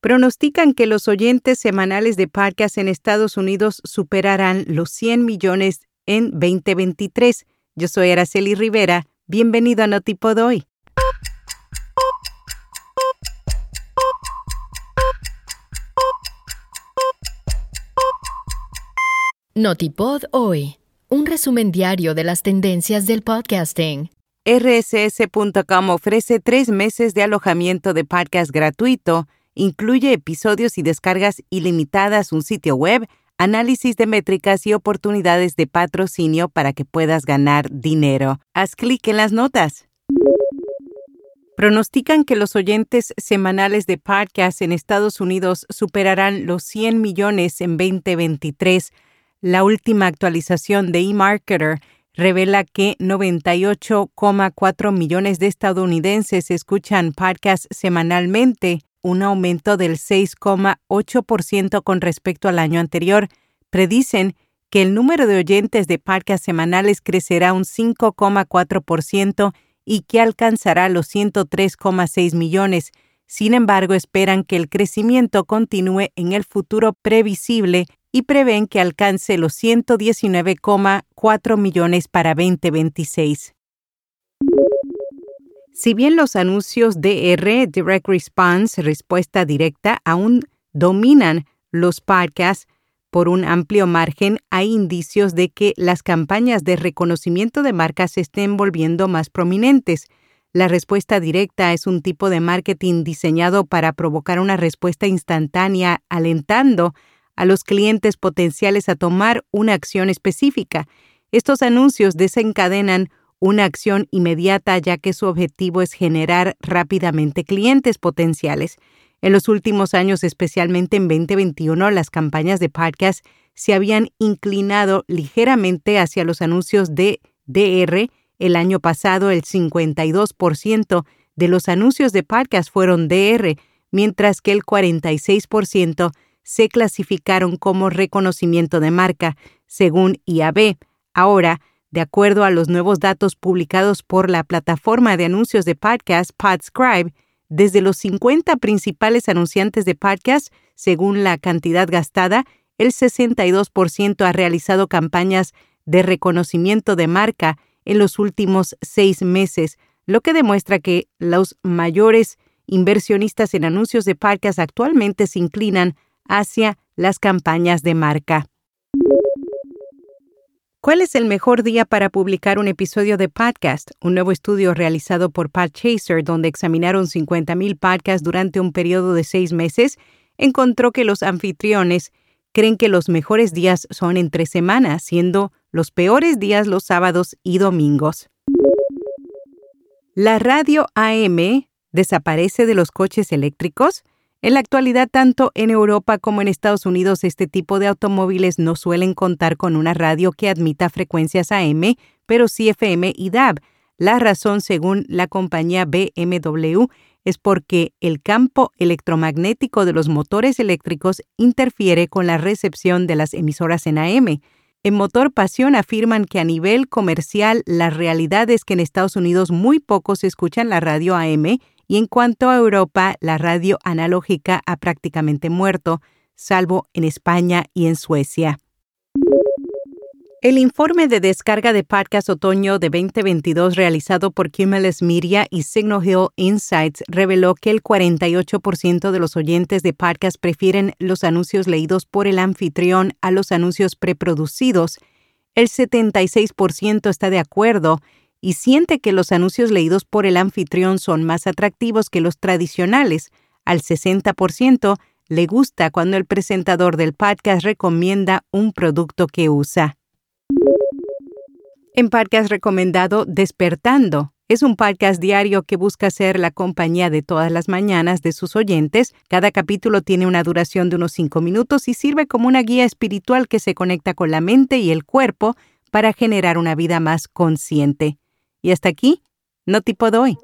pronostican que los oyentes semanales de podcast en Estados Unidos superarán los 100 millones en 2023. Yo soy Araceli Rivera. Bienvenido a Notipod hoy. Notipod hoy. Un resumen diario de las tendencias del podcasting. RSS.com ofrece tres meses de alojamiento de podcast gratuito Incluye episodios y descargas ilimitadas, un sitio web, análisis de métricas y oportunidades de patrocinio para que puedas ganar dinero. Haz clic en las notas. Pronostican que los oyentes semanales de podcast en Estados Unidos superarán los 100 millones en 2023. La última actualización de eMarketer revela que 98,4 millones de estadounidenses escuchan podcasts semanalmente, un aumento del 6,8% con respecto al año anterior. Predicen que el número de oyentes de podcast semanales crecerá un 5,4% y que alcanzará los 103,6 millones. Sin embargo, esperan que el crecimiento continúe en el futuro previsible y prevén que alcance los 119,4 millones para 2026. Si bien los anuncios DR, Direct Response, respuesta directa, aún dominan los podcasts por un amplio margen, hay indicios de que las campañas de reconocimiento de marcas se estén volviendo más prominentes. La respuesta directa es un tipo de marketing diseñado para provocar una respuesta instantánea, alentando a los clientes potenciales a tomar una acción específica. Estos anuncios desencadenan una acción inmediata ya que su objetivo es generar rápidamente clientes potenciales. En los últimos años, especialmente en 2021, las campañas de podcast se habían inclinado ligeramente hacia los anuncios de DR. El año pasado, el 52% de los anuncios de podcast fueron DR, mientras que el 46% se clasificaron como reconocimiento de marca, según IAB. Ahora, de acuerdo a los nuevos datos publicados por la plataforma de anuncios de podcast Podscribe, desde los 50 principales anunciantes de podcast, según la cantidad gastada, el 62% ha realizado campañas de reconocimiento de marca en los últimos seis meses, lo que demuestra que los mayores inversionistas en anuncios de podcast actualmente se inclinan hacia las campañas de marca. ¿Cuál es el mejor día para publicar un episodio de podcast? Un nuevo estudio realizado por Podchaser, donde examinaron 50.000 podcasts durante un periodo de seis meses, encontró que los anfitriones creen que los mejores días son entre semanas, siendo los peores días los sábados y domingos. La radio AM desaparece de los coches eléctricos. En la actualidad, tanto en Europa como en Estados Unidos, este tipo de automóviles no suelen contar con una radio que admita frecuencias AM, pero sí FM y DAB. La razón, según la compañía BMW, es porque el campo electromagnético de los motores eléctricos interfiere con la recepción de las emisoras en AM. En Motor Pasión afirman que a nivel comercial la realidad es que en Estados Unidos muy pocos escuchan la radio AM y en cuanto a Europa, la radio analógica ha prácticamente muerto, salvo en España y en Suecia. El informe de descarga de podcast otoño de 2022 realizado por Cumulus Media y Signal Hill Insights reveló que el 48% de los oyentes de podcast prefieren los anuncios leídos por el anfitrión a los anuncios preproducidos. El 76% está de acuerdo y siente que los anuncios leídos por el anfitrión son más atractivos que los tradicionales. Al 60% le gusta cuando el presentador del podcast recomienda un producto que usa. En podcast recomendado Despertando. Es un podcast diario que busca ser la compañía de todas las mañanas de sus oyentes. Cada capítulo tiene una duración de unos 5 minutos y sirve como una guía espiritual que se conecta con la mente y el cuerpo para generar una vida más consciente. Y hasta aquí, no tipo doy.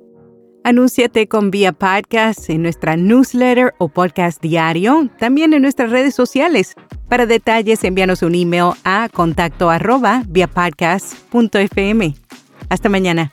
Anúnciate con Vía Podcast en nuestra newsletter o podcast diario, también en nuestras redes sociales. Para detalles, envíanos un email a contacto arroba Hasta mañana.